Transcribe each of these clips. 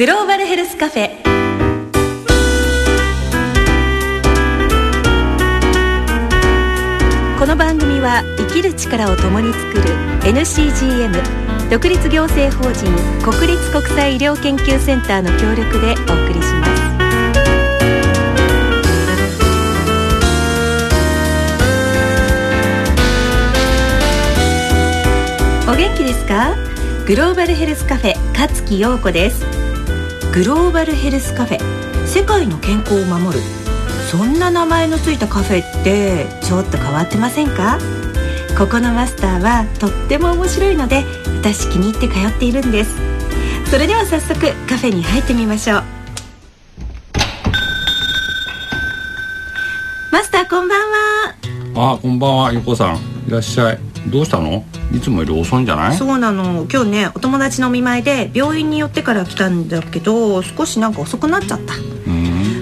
グローバルヘルスカフェ。この番組は生きる力を共に作る NCGM 独立行政法人国立国際医療研究センターの協力でお送りします。お元気ですか？グローバルヘルスカフェ勝木陽子です。グローバルヘルスカフェ。世界の健康を守る。そんな名前のついたカフェってちょっと変わってませんか？ここのマスターはとっても面白いので私気に入って通っているんです。それでは早速カフェに入ってみましょう。マスターこんばんは。あこんばんは横さん。いらっしゃい。どうしたの？いつもより遅いんじゃない？そうなの。今日ねお友達のお見舞いで病院に寄ってから来たんだけど少しなんか遅くなっちゃった。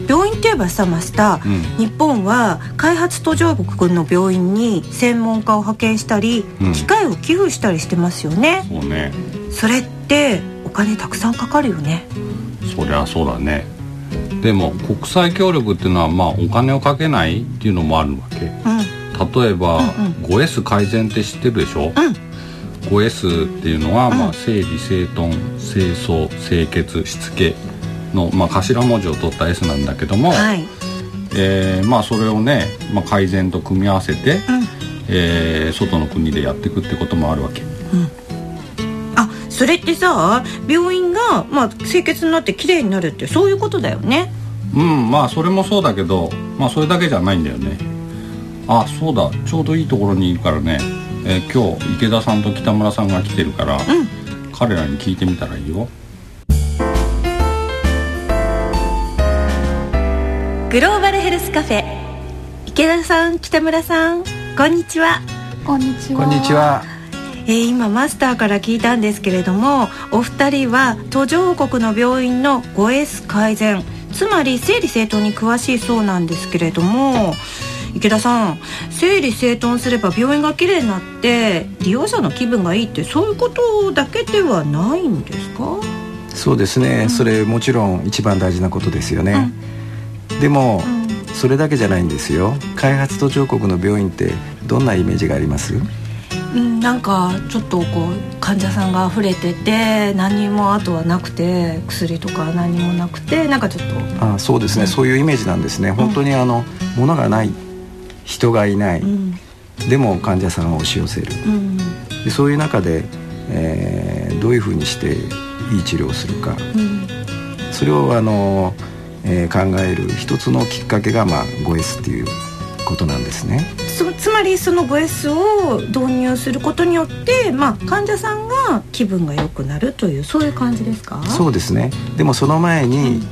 病院って言えばさマスター、うん、日本は開発途上国の病院に専門家を派遣したり、うん、機械を寄付したりしてますよね。そうね。それってお金たくさんかかるよね。そりゃそうだね。でも国際協力っていうのはまあお金をかけないっていうのもあるわけ、うん例えば、うんうん、5S 改善って知ってるでしょ、うん、5S っていうのは、まあ、整理整頓清掃清潔しつけの、まあ、頭文字を取った S なんだけども、はい、えー、まあ、それをね、まあ、改善と組み合わせて、うん、えー、外の国でやっていくってこともあるわけ。うん。あそれってさ病院が、まあ、清潔になってきれいになるってそういうことだよね。うんまあそれもそうだけどまあそれだけじゃないんだよねあそうだ。ちょうどいいところにいるからね、えー、今日池田さんと北村さんが来てるから、うん、彼らに聞いてみたらいいよ。グローバルヘルスカフェ。池田さん北村さんこんにちは。こんにちは。こんにちは。えー、今マスターから聞いたんですけれどもお二人は途上国の病院の 5S 改善つまり整理整頓に詳しいそうなんですけれども池田さん整理整頓すれば病院がきれいになって利用者の気分がいいってそういうことだけではないんですか？そうですね、うん、それもちろん一番大事なことですよね、うん、でも、うん、それだけじゃないんですよ。開発途上国の病院ってどんなイメージがあります？うん、なんかちょっとこう患者さんが溢れてて何もあとはなくて薬とか何もなくてなんかちょっと。あそうですね、そういうイメージなんですね。本当にあの、物がない人がいない、うん、でも患者さんを押し寄せる、うん、でそういう中で、えー、どういうふうにしていい治療をするか、うん、それをあの、えー、考える一つのきっかけが、まあ、5S っていうことなんですね。そつまりその 5S を導入することによって、まあ、患者さんが気分が良くなるというそういう感じですか？そうですね。でもその前に、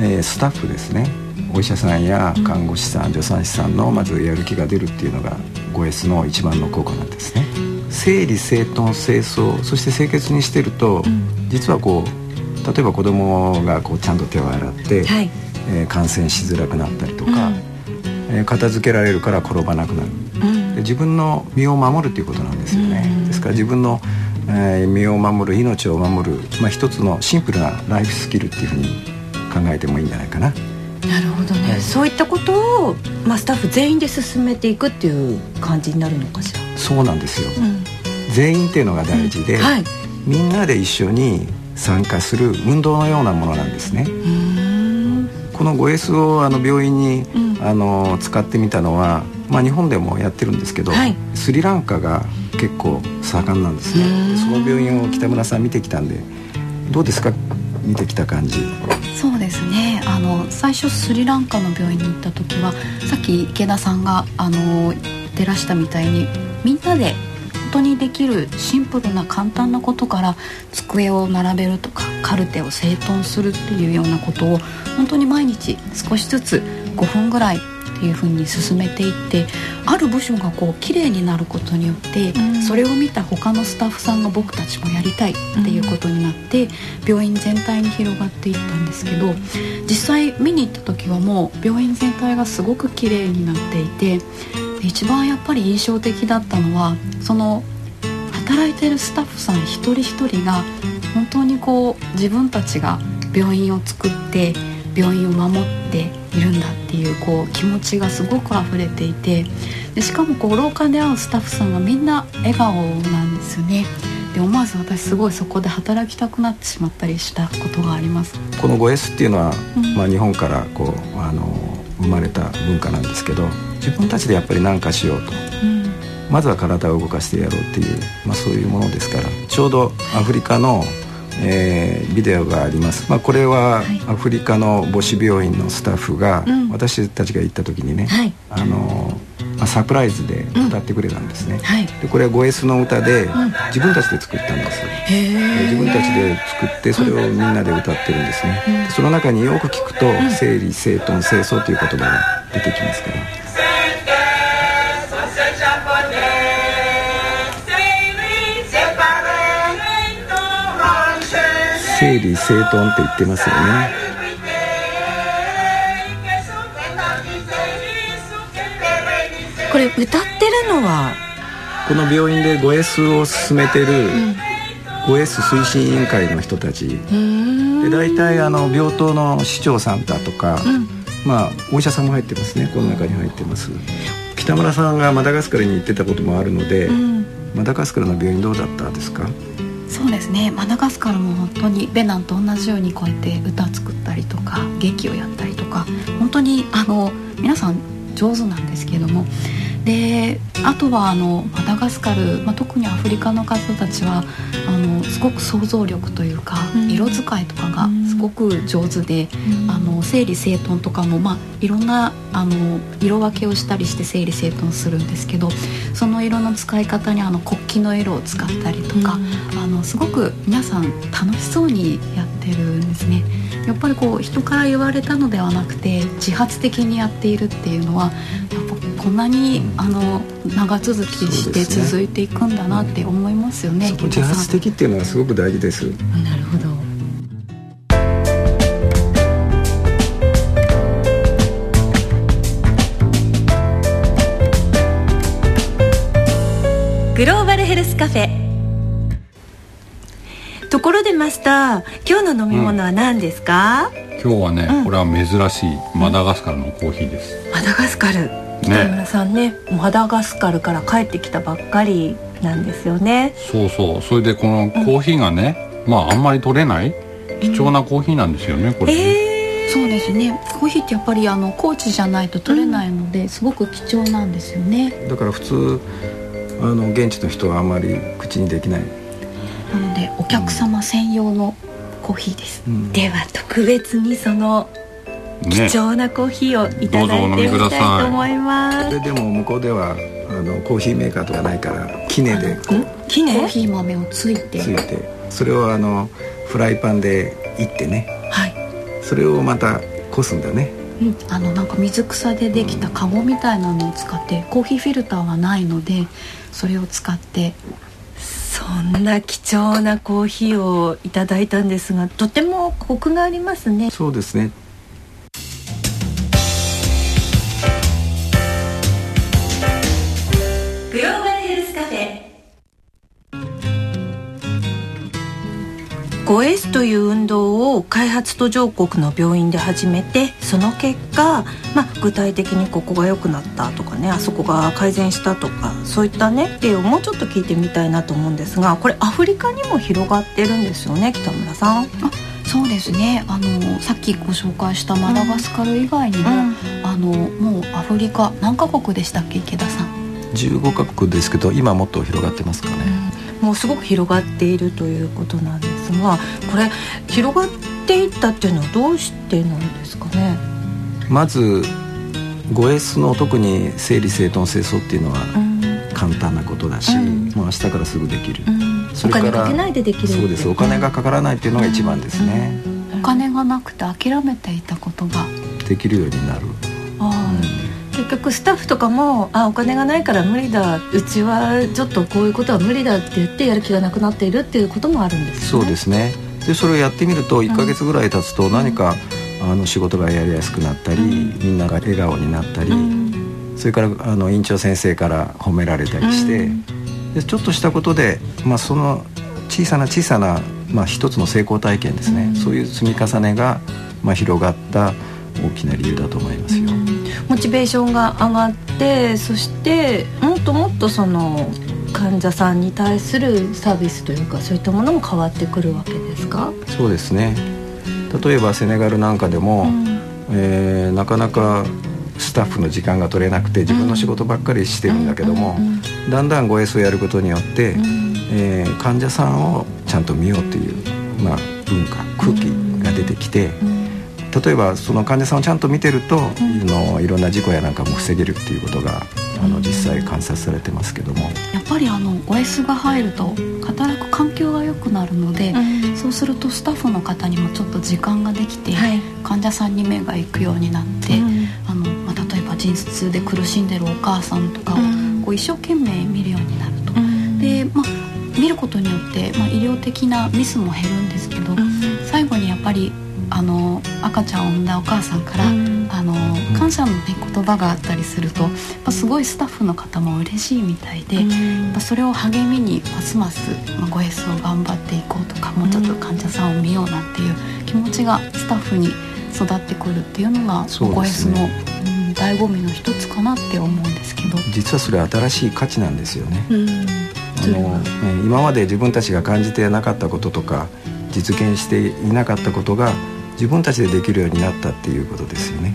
えー、スタッフですねお医者さんや看護師さん助産師さんのまずやる気が出るっていうのが 5S の一番の効果なんですね。整理整頓清掃そして清潔にしてると、実はこう例えば子供がこうちゃんと手を洗って、はい、えー、感染しづらくなったりとか、うん、えー、片付けられるから転ばなくなる、うん、で自分の身を守るっていうことなんですよね、うん、ですから自分の、えー、身を守る命を守る、まあ、一つのシンプルなライフスキルっていうふうに考えてもいいんじゃないかな。なるほどね、はい、そういったことを、まあ、スタッフ全員で進めていくっていう感じになるのかしら？そうなんですよ、うん、全員っていうのが大事で、うん。はい、みんなで一緒に参加する運動のようなものなんですね。この 5S をあの病院に、うん、あの使ってみたのは、まあ、日本でもやってるんですけど、はい、スリランカが結構盛んなんですね。その病院を北村さん見てきたんでどうですか？見てきた感じ。そうですね。あの最初スリランカの病院に行った時はさっき池田さんがあの照らしたみたいにみんなで本当にできるシンプルな簡単なことから机を並べるとかカルテを整頓するっていうようなことを本当に毎日少しずつ5分ぐらいいうふうに進めていってある部署がこう綺麗になることによって、うん、それを見た他のスタッフさんが僕たちもやりたいっていうことになって、うん、病院全体に広がっていったんですけど実際見に行った時はもう病院全体がすごく綺麗になっていて一番やっぱり印象的だったのはその働いてるスタッフさん一人一人が本当にこう自分たちが病院を作って病院を守っているんだっていうこう気持ちがすごく溢れていてでしかもこう廊下で会うスタッフさんがみんな笑顔なんですよね。で思わず私すごいそこで働きたくなってしまったりしたことがあります。この 5S っていうのは、うん、まあ、日本からこうあの生まれた文化なんですけど自分たちでやっぱり何かしようと、うん、まずは体を動かしてやろうっていう、まあ、そういうものですからちょうどアフリカの、えー、ビデオがあります、まあ、これはアフリカの母子病院のスタッフが、私たちが行った時にね、はい、あのまあ、サプライズで歌ってくれたんですね、うんはい、でこれは 5S の歌で、自分たちで作ったんです。自分たちで作ってそれをみんなで歌ってるんですね、その中によく聞くと「整理整頓清掃」という言葉が出てきますから。整理整頓って言ってますよね。これ歌ってるのは？この病院で 5S を進めてる 5S 推進委員会の人たち。で大体あの病棟の市長さんだとか、うん、まあお医者さんも入ってますね。この中に入ってます。北村さんがマダガスカルに行ってたこともあるので、うん、マダガスカルの病院どうだったですか？そうですね。マダガスカルも本当にベナンと同じようにこうやって歌作ったりとか劇をやったりとか本当にあの皆さん上手なんですけれども。であとはあのマダガスカル、まあ、特にアフリカの方たちはあのすごく想像力というか、うん、色使いとかがすごく上手で、うん、あの整理整頓とかも、まあ、いろんなあの色分けをしたりして整理整頓するんですけどその色の使い方にあの国旗の色を使ったりとか、うん、あのすごく皆さん楽しそうにやってるんですね。やっぱりこう人から言われたのではなくて自発的にやっているっていうのはやっぱこんなにあの長続きして続いていくんだなって思いますよね。ね自発的っていうのはすごく大事です。なるほど。ヘルスカフェ。ところでマスター今日の飲み物は何ですか、うん、今日はね、うん、これは珍しいマダガスカルのコーヒーです、マダガスカル。北村さんねマダガスカルから帰ってきたばっかりなんですよね。そうそう。それでこのコーヒーがね、うん、まああんまり取れない貴重なコーヒーなんですよねこれね、えー、そうですね。コーヒーってやっぱりあの高知じゃないと取れないので、うん、すごく貴重なんですよね。だから普通あの現地の人はあんまり口にできない。なのでお客様専用のコーヒーです、うん、では特別にその貴重なコーヒーをいただいてみたいと思います。でも向こうではあのコーヒーメーカーとかないからキネでキネ？コーヒー豆をついて。ついて。それをあのフライパンでいってね、はい、それをまたこすんだね。うん、あのなんか水草でできたカゴみたいなのを使って、コーヒーフィルターはないのでそれを使ってそんな貴重なコーヒーをいただいたんですがとてもコクがありますね。そうですね。5S という運動を開発途上国の病院で始めてその結果、まあ、具体的にここが良くなったとかねあそこが改善したとかそういったね例をもうちょっと聞いてみたいなと思うんですがこれアフリカにも広がってるんですよね北村さん。そうですね。あのさっきご紹介したマダガスカル以外にも、うん、あのもうアフリカ何カ国でしたっけ池田さん？15カ国ですけど今もっと広がってますかね、うん、もうすごく広がっているということなんですがこれ広がっていったっていうのはどうしてなんですかね？まず 5S の特に整理整頓清掃っていうのは簡単なことだし、うん、もう明日からすぐできる、うん、それからお金かけないでできるそうです。お金がかからないっていうのが一番ですね、お金がなくて諦めていたことが。できるようになる。ああ、結局スタッフとかもあお金がないから無理だうちはちょっとこういうことは無理だって言ってやる気がなくなっているっていうこともあるんです、ね、そうですね。でそれをやってみると1か月ぐらい経つと何か、うん、あの仕事がやりやすくなったり、うん、みんなが笑顔になったり、うん、それからあの院長先生から褒められたりして、でちょっとしたことで、まあ、その小さな小さなまあ、一つの成功体験ですね、うん、そういう積み重ねが、まあ、広がった大きな理由だと思いますよ、うん、モチベーションが上がってそしてもっともっとその患者さんに対するサービスというかそういったものも変わってくるわけですか？そうですね。例えばセネガルなんかでも、うん、えー、なかなかスタッフの時間が取れなくて自分の仕事ばっかりしてるんだけども、だんだん 5S をやることによって、えー、患者さんをちゃんと見ようという、まあ、文化空気が出てきて。例えばその患者さんをちゃんと見てると、うん、のいろんな事故やなんかも防げるっていうことがあの実際観察されてますけども。やっぱりあの OS が入ると働く環境が良くなるので、うん、そうするとスタッフの方にもちょっと時間ができて、はい、患者さんに目が行くようになって、うん、あのまあ、例えば陣痛で苦しんでるお母さんとかをこう一生懸命見るようになると。でまあ見ることによって、まあ、医療的なミスも減るんですけど、最後にやっぱりあの赤ちゃんを産んだお母さんから、うん、あの感謝の、ね、言葉があったりすると、ますごいスタッフの方も嬉しいみたいで、うん、それを励みにますます、まあ、ご S を頑張っていこうとかもうちょっと患者さんを見ようなんていう気持ちがスタッフに育ってくるっていうのがご S の、うん、醍醐味の一つかなって思うんですけど。実はそれ新しい価値なんですよね。あの今まで自分たちが感じてなかったこととか実現していなかったことが自分たちでできるようになったっていうことですよね。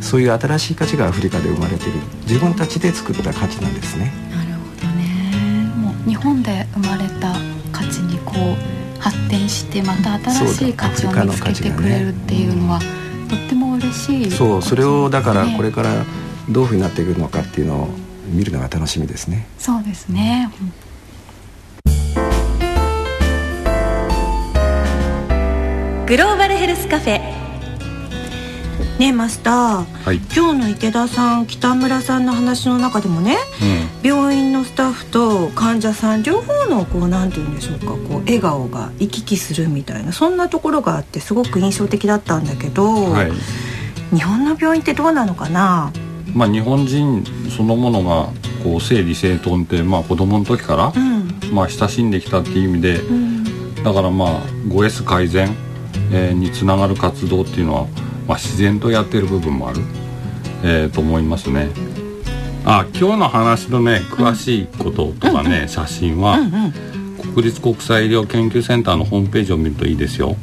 そういう新しい価値がアフリカで生まれてる。自分たちで作った価値なんですね。なるほどね。もう日本で生まれた価値にこう発展してまた新しい価値を見つけてくれるっていうのは、ね、とっても嬉しいそうそれをだからこれからどういうふうになっていくのかっていうのを見るのが楽しみですね。そうですね、うグローバルヘルスカフェ。ねマスター、はい、今日の池田さん北村さんの話の中でもね、うん、病院のスタッフと患者さん両方のこうなんて言うんでしょうかこう笑顔が行き来するみたいなそんなところがあってすごく印象的だったんだけど、はい、日本の病院ってどうなのかな？まあ日本人そのものがこう整理整頓ってまあ子供の時から、うん、まあ親しんできたっていう意味で、うん、だからまあ 5S 改善えー、につながる活動っていうのは、まあ、自然とやってる部分もある、えー、と思いますね。あ今日の話のね詳しいこととかね、うん。うん、写真は、うんうん、国立国際医療研究センターのホームページを見るといいですよ。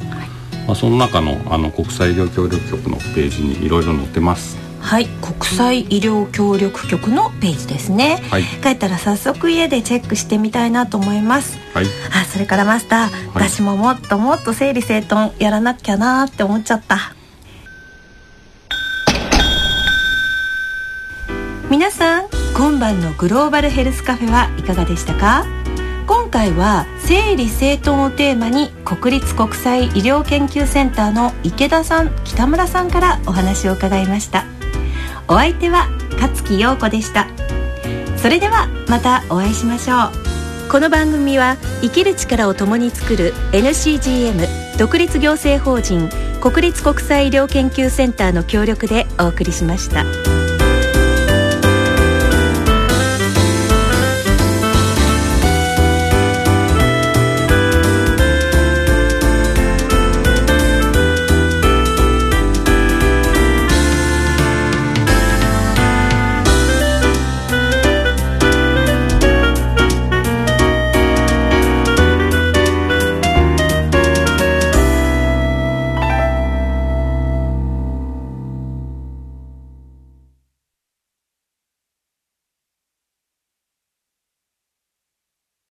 まあ、その中のあの国際医療協力局のページにいろいろ載ってます。はい。国際医療協力局のページですね、はい、帰ったら早速家でチェックしてみたいなと思います、はい、あそれからマスター、はい、私ももっともっと整理整頓やらなきゃなって思っちゃった。皆さん今晩のグローバルヘルスカフェはいかがでしたか？今回は整理整頓をテーマに国立国際医療研究センターの池田さん北村さんからお話を伺いました。お相手は勝木陽子でした。それではまたお会いしましょう。この番組は生きる力を共に作る NCGM 独立行政法人国立国際医療研究センターの協力でお送りしました。